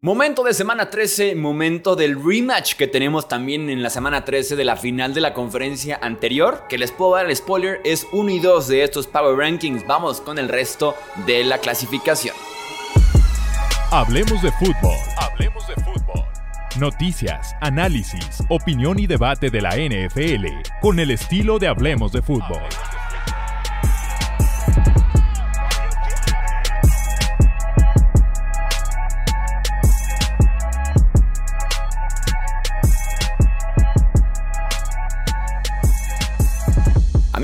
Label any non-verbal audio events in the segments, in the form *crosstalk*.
Momento de semana 13, momento del rematch que tenemos también en la semana 13 de la final de la conferencia anterior. Que les puedo dar el spoiler, es 1 y 2 de estos Power Rankings. Vamos con el resto de la clasificación. Hablemos de fútbol. Hablemos de fútbol. Noticias, análisis, opinión y debate de la NFL con el estilo de Hablemos de fútbol.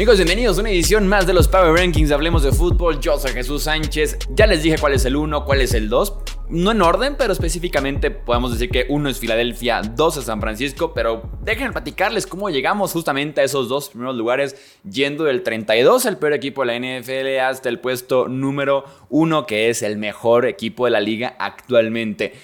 Amigos, bienvenidos a una edición más de los Power Rankings. Hablemos de fútbol. Yo soy Jesús Sánchez. Ya les dije cuál es el 1, cuál es el 2. No en orden, pero específicamente podemos decir que uno es Filadelfia, dos es San Francisco. Pero déjenme platicarles cómo llegamos justamente a esos dos primeros lugares, yendo del 32, el peor equipo de la NFL, hasta el puesto número 1, que es el mejor equipo de la liga actualmente.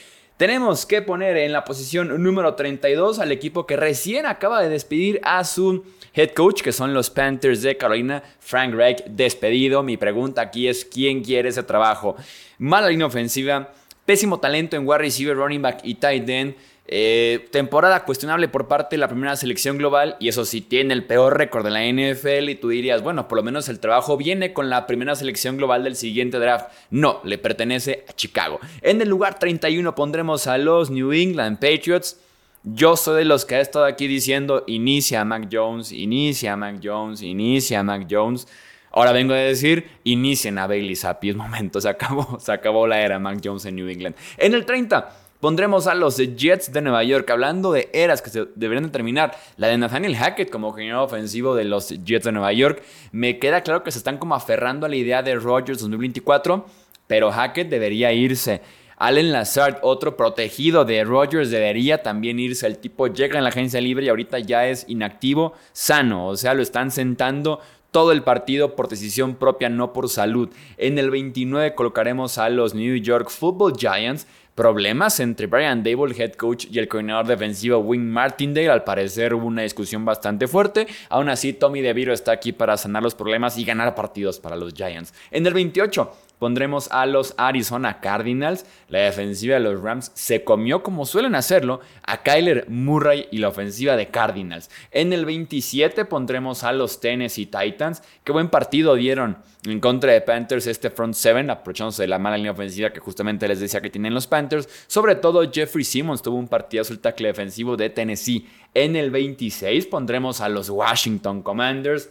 Tenemos que poner en la posición número 32 al equipo que recién acaba de despedir a su head coach, que son los Panthers de Carolina, Frank Reich, despedido. Mi pregunta aquí es, ¿quién quiere ese trabajo? Mala línea ofensiva, pésimo talento en wide receiver, running back y tight end. Eh, temporada cuestionable por parte de la primera selección global y eso sí tiene el peor récord de la NFL y tú dirías, bueno, por lo menos el trabajo viene con la primera selección global del siguiente draft. No, le pertenece a Chicago. En el lugar 31 pondremos a los New England Patriots. Yo soy de los que ha estado aquí diciendo, inicia Mac Jones, inicia Mac Jones, inicia Mac Jones. Ahora vengo a decir, inicien a Bailey Zappi. Es momento, *laughs* se acabó, se acabó la era Mac Jones en New England. En el 30 pondremos a los Jets de Nueva York, hablando de eras que se deberían de terminar. La de Nathaniel Hackett como general ofensivo de los Jets de Nueva York. Me queda claro que se están como aferrando a la idea de Rodgers 2024, pero Hackett debería irse. Allen Lazard, otro protegido de Rodgers, debería también irse. El tipo llega en la agencia libre y ahorita ya es inactivo, sano. O sea, lo están sentando todo el partido por decisión propia, no por salud. En el 29 colocaremos a los New York Football Giants. Problemas entre Brian Dable, head coach, y el coordinador defensivo Wing Martindale. Al parecer hubo una discusión bastante fuerte. Aún así, Tommy DeVito está aquí para sanar los problemas y ganar partidos para los Giants. En el 28, pondremos a los Arizona Cardinals. La defensiva de los Rams se comió, como suelen hacerlo, a Kyler Murray y la ofensiva de Cardinals. En el 27 pondremos a los Tennessee Titans. Qué buen partido dieron en contra de Panthers este front seven, aprovechándose de la mala línea ofensiva que justamente les decía que tienen los Panthers. Sobre todo Jeffrey Simmons tuvo un partido el tackle defensivo de Tennessee. En el 26 pondremos a los Washington Commanders.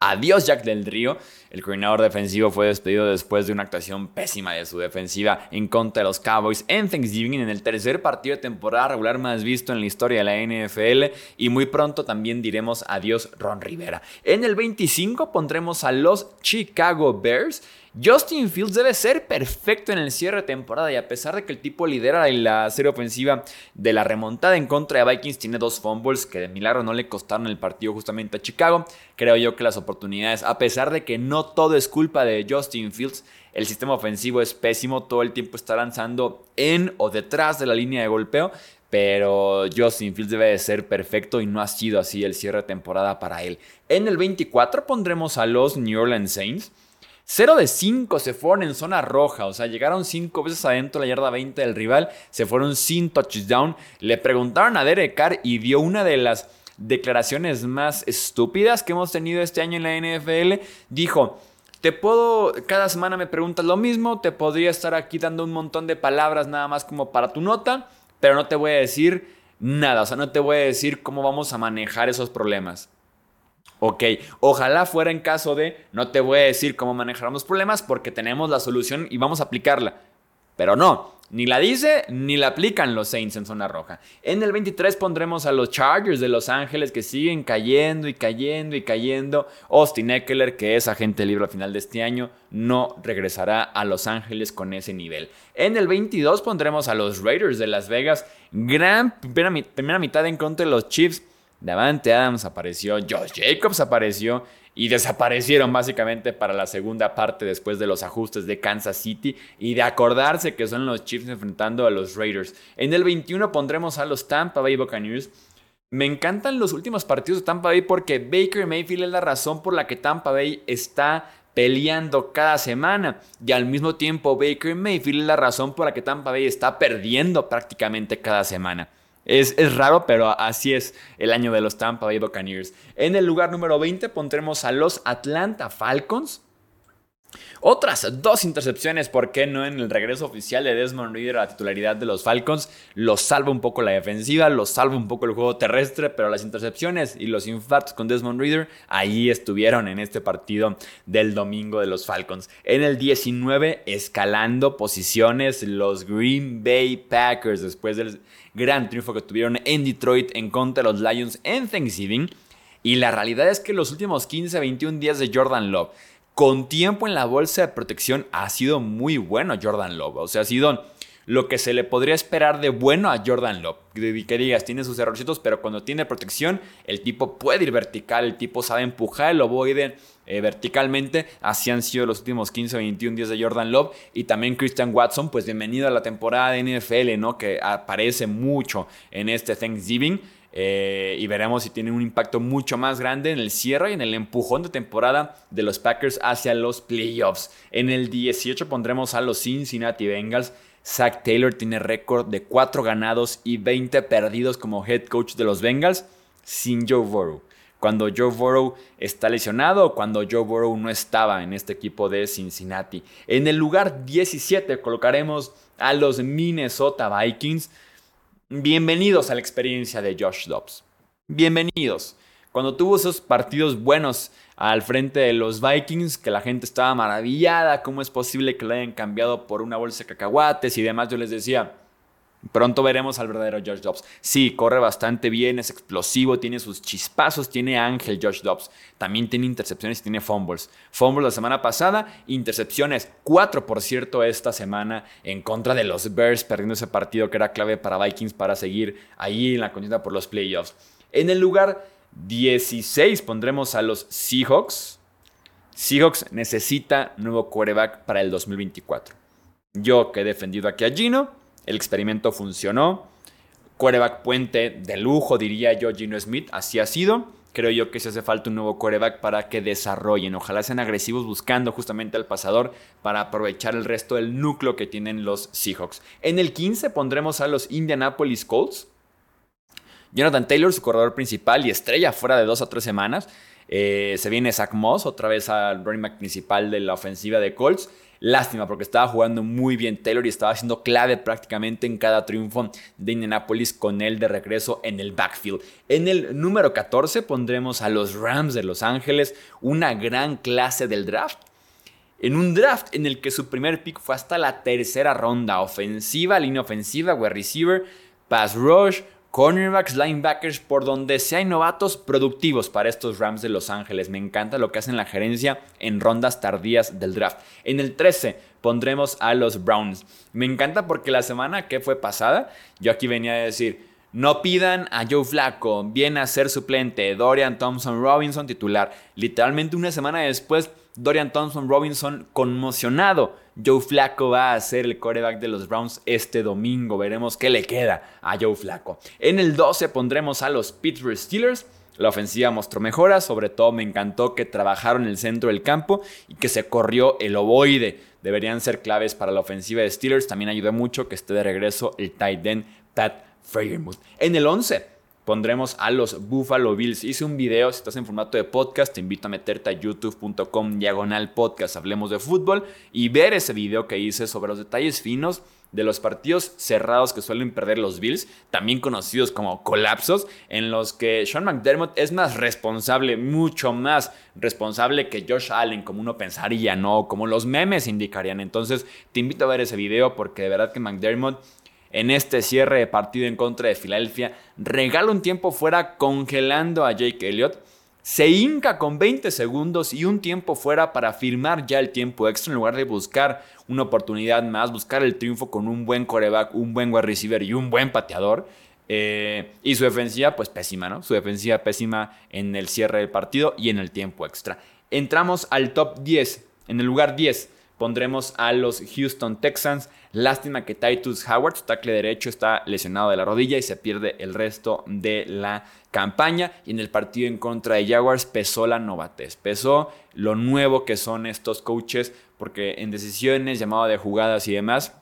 Adiós Jack del Río. El coordinador defensivo fue despedido después de una actuación pésima de su defensiva en contra de los Cowboys en Thanksgiving en el tercer partido de temporada regular más visto en la historia de la NFL y muy pronto también diremos adiós Ron Rivera. En el 25 pondremos a los Chicago Bears Justin Fields debe ser perfecto en el cierre de temporada y a pesar de que el tipo lidera la serie ofensiva de la remontada en contra de Vikings, tiene dos fumbles que de milagro no le costaron el partido justamente a Chicago. Creo yo que las oportunidades, a pesar de que no todo es culpa de Justin Fields, el sistema ofensivo es pésimo, todo el tiempo está lanzando en o detrás de la línea de golpeo, pero Justin Fields debe de ser perfecto y no ha sido así el cierre de temporada para él. En el 24 pondremos a los New Orleans Saints. 0 de 5 se fueron en zona roja, o sea, llegaron 5 veces adentro de la yarda 20 del rival, se fueron sin touchdown. Le preguntaron a Derek Carr y dio una de las declaraciones más estúpidas que hemos tenido este año en la NFL. Dijo, te puedo, cada semana me preguntas lo mismo, te podría estar aquí dando un montón de palabras nada más como para tu nota, pero no te voy a decir nada, o sea, no te voy a decir cómo vamos a manejar esos problemas. Ok, ojalá fuera en caso de, no te voy a decir cómo manejar los problemas porque tenemos la solución y vamos a aplicarla. Pero no, ni la dice ni la aplican los Saints en zona roja. En el 23 pondremos a los Chargers de Los Ángeles que siguen cayendo y cayendo y cayendo. Austin Eckler, que es agente libre al final de este año, no regresará a Los Ángeles con ese nivel. En el 22 pondremos a los Raiders de Las Vegas. Gran primera, primera mitad en contra de los Chiefs Davante Adams apareció, Josh Jacobs apareció y desaparecieron básicamente para la segunda parte después de los ajustes de Kansas City y de acordarse que son los Chiefs enfrentando a los Raiders. En el 21 pondremos a los Tampa Bay Buccaneers. Me encantan los últimos partidos de Tampa Bay porque Baker Mayfield es la razón por la que Tampa Bay está peleando cada semana. Y al mismo tiempo Baker Mayfield es la razón por la que Tampa Bay está perdiendo prácticamente cada semana. Es, es, raro, pero así es el año de los Tampa Bay Buccaneers. En el lugar número 20 pondremos a los Atlanta Falcons. Otras dos intercepciones, ¿por qué no en el regreso oficial de Desmond Reader a la titularidad de los Falcons? Los salva un poco la defensiva, los salva un poco el juego terrestre, pero las intercepciones y los infartos con Desmond Reader ahí estuvieron en este partido del domingo de los Falcons. En el 19, escalando posiciones, los Green Bay Packers después del gran triunfo que tuvieron en Detroit en contra de los Lions en Thanksgiving. Y la realidad es que los últimos 15, 21 días de Jordan Love con tiempo en la bolsa de protección ha sido muy bueno Jordan Love. O sea, ha sido lo que se le podría esperar de bueno a Jordan Love. Que digas, tiene sus errorcitos, pero cuando tiene protección, el tipo puede ir vertical, el tipo sabe empujar el ovoide eh, verticalmente. Así han sido los últimos 15 o 21 días de Jordan Love. Y también Christian Watson, pues bienvenido a la temporada de NFL, ¿no? Que aparece mucho en este Thanksgiving. Eh, y veremos si tiene un impacto mucho más grande en el cierre y en el empujón de temporada de los Packers hacia los playoffs. En el 18 pondremos a los Cincinnati Bengals. Zach Taylor tiene récord de 4 ganados y 20 perdidos como head coach de los Bengals sin Joe Burrow. Cuando Joe Burrow está lesionado o cuando Joe Burrow no estaba en este equipo de Cincinnati. En el lugar 17 colocaremos a los Minnesota Vikings. Bienvenidos a la experiencia de Josh Dobbs. Bienvenidos. Cuando tuvo esos partidos buenos al frente de los Vikings, que la gente estaba maravillada, cómo es posible que lo hayan cambiado por una bolsa de cacahuates y demás, yo les decía, Pronto veremos al verdadero Josh Dobbs. Sí, corre bastante bien, es explosivo, tiene sus chispazos, tiene ángel Josh Dobbs. También tiene intercepciones y tiene fumbles. Fumbles la semana pasada, intercepciones, cuatro por cierto esta semana en contra de los Bears, perdiendo ese partido que era clave para Vikings para seguir ahí en la contienda por los playoffs. En el lugar 16 pondremos a los Seahawks. Seahawks necesita nuevo quarterback para el 2024. Yo que he defendido aquí a Gino el experimento funcionó. Quarterback puente de lujo, diría yo, Gino Smith. Así ha sido. Creo yo que se hace falta un nuevo quarterback para que desarrollen. Ojalá sean agresivos buscando justamente al pasador para aprovechar el resto del núcleo que tienen los Seahawks. En el 15 pondremos a los Indianapolis Colts. Jonathan Taylor, su corredor principal y estrella fuera de dos o tres semanas. Eh, se viene Zach Moss, otra vez al running back principal de la ofensiva de Colts. Lástima porque estaba jugando muy bien Taylor y estaba siendo clave prácticamente en cada triunfo de Indianapolis con él de regreso en el backfield. En el número 14 pondremos a los Rams de Los Ángeles, una gran clase del draft. En un draft en el que su primer pick fue hasta la tercera ronda, ofensiva, línea ofensiva, wide receiver, pass rush, cornerbacks, linebackers, por donde sea hay novatos productivos para estos Rams de Los Ángeles. Me encanta lo que hacen la gerencia en rondas tardías del draft. En el 13 pondremos a los Browns. Me encanta porque la semana que fue pasada, yo aquí venía a decir, no pidan a Joe Flacco, viene a ser suplente, Dorian Thompson Robinson titular. Literalmente una semana después, Dorian Thompson Robinson conmocionado Joe Flacco va a ser el coreback de los Browns este domingo. Veremos qué le queda a Joe Flacco. En el 12 pondremos a los Pittsburgh Steelers. La ofensiva mostró mejoras, sobre todo me encantó que trabajaron el centro del campo y que se corrió el ovoide. Deberían ser claves para la ofensiva de Steelers. También ayudó mucho que esté de regreso el tight end Pat Freiermuth. En el 11 pondremos a los Buffalo Bills. Hice un video, si estás en formato de podcast, te invito a meterte a youtube.com diagonal podcast, hablemos de fútbol y ver ese video que hice sobre los detalles finos de los partidos cerrados que suelen perder los Bills, también conocidos como colapsos, en los que Sean McDermott es más responsable, mucho más responsable que Josh Allen, como uno pensaría, ¿no? Como los memes indicarían. Entonces, te invito a ver ese video porque de verdad que McDermott en este cierre de partido en contra de Filadelfia, regala un tiempo fuera congelando a Jake Elliott, se hinca con 20 segundos y un tiempo fuera para firmar ya el tiempo extra en lugar de buscar una oportunidad más, buscar el triunfo con un buen coreback, un buen wide receiver y un buen pateador. Eh, y su defensiva, pues pésima, ¿no? Su defensiva pésima en el cierre del partido y en el tiempo extra. Entramos al top 10. En el lugar 10 pondremos a los Houston Texans. Lástima que Titus Howard, su tackle derecho, está lesionado de la rodilla y se pierde el resto de la campaña. Y en el partido en contra de Jaguars pesó la novatez, pesó lo nuevo que son estos coaches, porque en decisiones, llamado de jugadas y demás,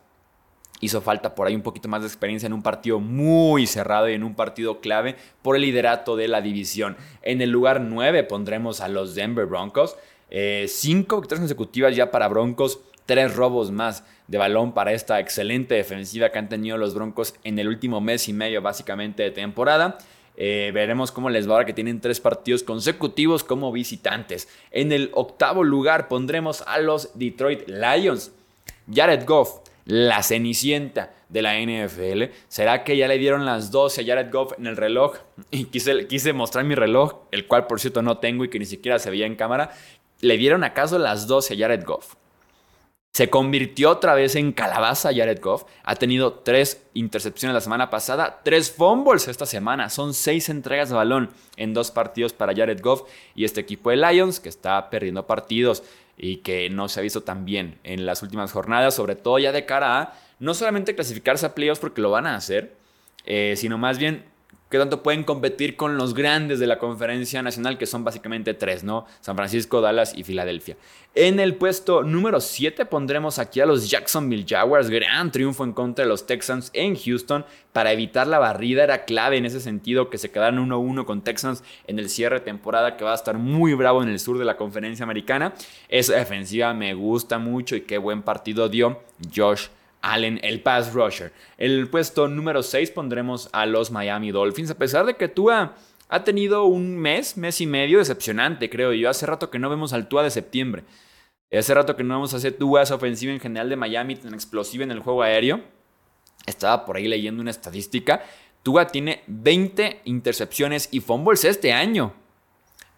hizo falta por ahí un poquito más de experiencia en un partido muy cerrado y en un partido clave por el liderato de la división. En el lugar 9 pondremos a los Denver Broncos. Eh, cinco victorias consecutivas ya para Broncos, tres robos más de balón para esta excelente defensiva que han tenido los Broncos en el último mes y medio básicamente de temporada. Eh, veremos cómo les va ahora que tienen tres partidos consecutivos como visitantes. En el octavo lugar pondremos a los Detroit Lions. Jared Goff, la cenicienta de la NFL. ¿Será que ya le dieron las 12 a Jared Goff en el reloj? *laughs* Y quise, quise mostrar mi reloj, el cual por cierto no tengo y que ni siquiera se veía en cámara. ¿Le dieron acaso las 12 a Jared Goff? Se convirtió otra vez en calabaza Jared Goff. Ha tenido tres intercepciones la semana pasada, tres fumbles esta semana. Son seis entregas de balón en dos partidos para Jared Goff y este equipo de Lions que está perdiendo partidos y que no se ha visto tan bien en las últimas jornadas, sobre todo ya de cara a no solamente clasificarse a playoffs porque lo van a hacer, eh, sino más bien que tanto pueden competir con los grandes de la conferencia nacional, que son básicamente tres, ¿no? San Francisco, Dallas y Filadelfia. En el puesto número 7 pondremos aquí a los Jacksonville Jaguars, gran triunfo en contra de los Texans en Houston. Para evitar la barrida era clave en ese sentido que se quedaran 1-1 con Texans en el cierre de temporada que va a estar muy bravo en el sur de la conferencia americana. Esa defensiva me gusta mucho y qué buen partido dio Josh Allen, el pass rusher. El puesto número 6 pondremos a los Miami Dolphins, a pesar de que Tua ha tenido un mes, mes y medio decepcionante, creo yo. Hace rato que no vemos al Tua de septiembre. Hace rato que no vemos a ese Tua, esa ofensiva en general de Miami tan explosiva en el juego aéreo. Estaba por ahí leyendo una estadística. Tua tiene 20 intercepciones y fumbles este año.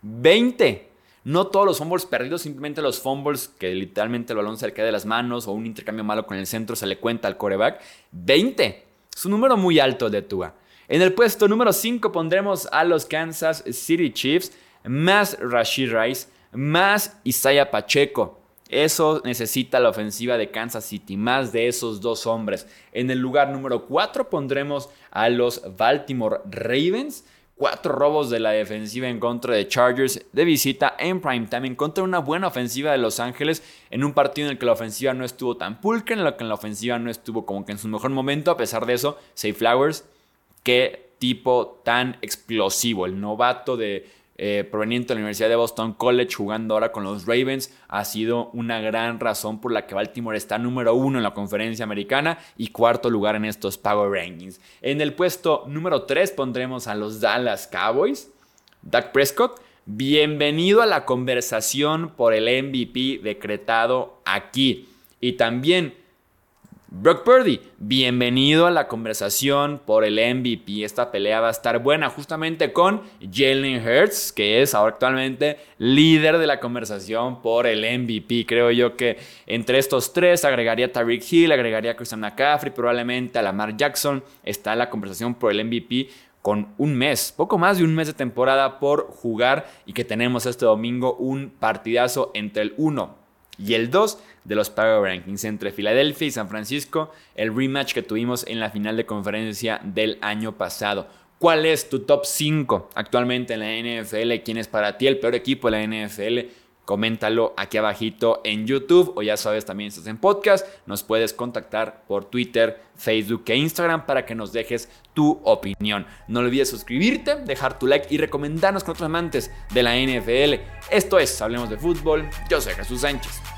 20. No todos los fumbles perdidos, simplemente los fumbles que literalmente el balón se le cae de las manos o un intercambio malo con el centro se le cuenta al coreback. 20. Es un número muy alto de Tua. En el puesto número 5 pondremos a los Kansas City Chiefs, más Rashid Rice, más Isaiah Pacheco. Eso necesita la ofensiva de Kansas City, más de esos dos hombres. En el lugar número 4 pondremos a los Baltimore Ravens cuatro robos de la defensiva en contra de Chargers de visita en primetime en contra de una buena ofensiva de Los Ángeles en un partido en el que la ofensiva no estuvo tan pulcra, en el que la ofensiva no estuvo como que en su mejor momento. A pesar de eso, Say Flowers, qué tipo tan explosivo, el novato de eh, proveniente de la Universidad de Boston College, jugando ahora con los Ravens, ha sido una gran razón por la que Baltimore está número uno en la conferencia americana y cuarto lugar en estos Power Rankings. En el puesto número 3 pondremos a los Dallas Cowboys. Dak Prescott, bienvenido a la conversación por el MVP decretado aquí. Y también Brock Purdy, bienvenido a la conversación por el MVP. Esta pelea va a estar buena justamente con Jalen Hurts, que es ahora actualmente líder de la conversación por el MVP. Creo yo que entre estos tres agregaría a Tyreek Hill, agregaría a Christian McCaffrey, probablemente a Lamar Jackson. Está la conversación por el MVP con un mes, poco más de un mes de temporada por jugar y que tenemos este domingo un partidazo entre el 1 y el 2 de los Power Rankings entre Filadelfia y San Francisco, el rematch que tuvimos en la final de conferencia del año pasado. ¿Cuál es tu top 5 actualmente en la NFL? ¿Quién es para ti el peor equipo de la NFL? Coméntalo aquí abajito en YouTube o ya sabes también estás en podcast. Nos puedes contactar por Twitter, Facebook e Instagram para que nos dejes tu opinión. No olvides suscribirte, dejar tu like y recomendarnos con otros amantes de la NFL. Esto es Hablemos de Fútbol. Yo soy Jesús Sánchez.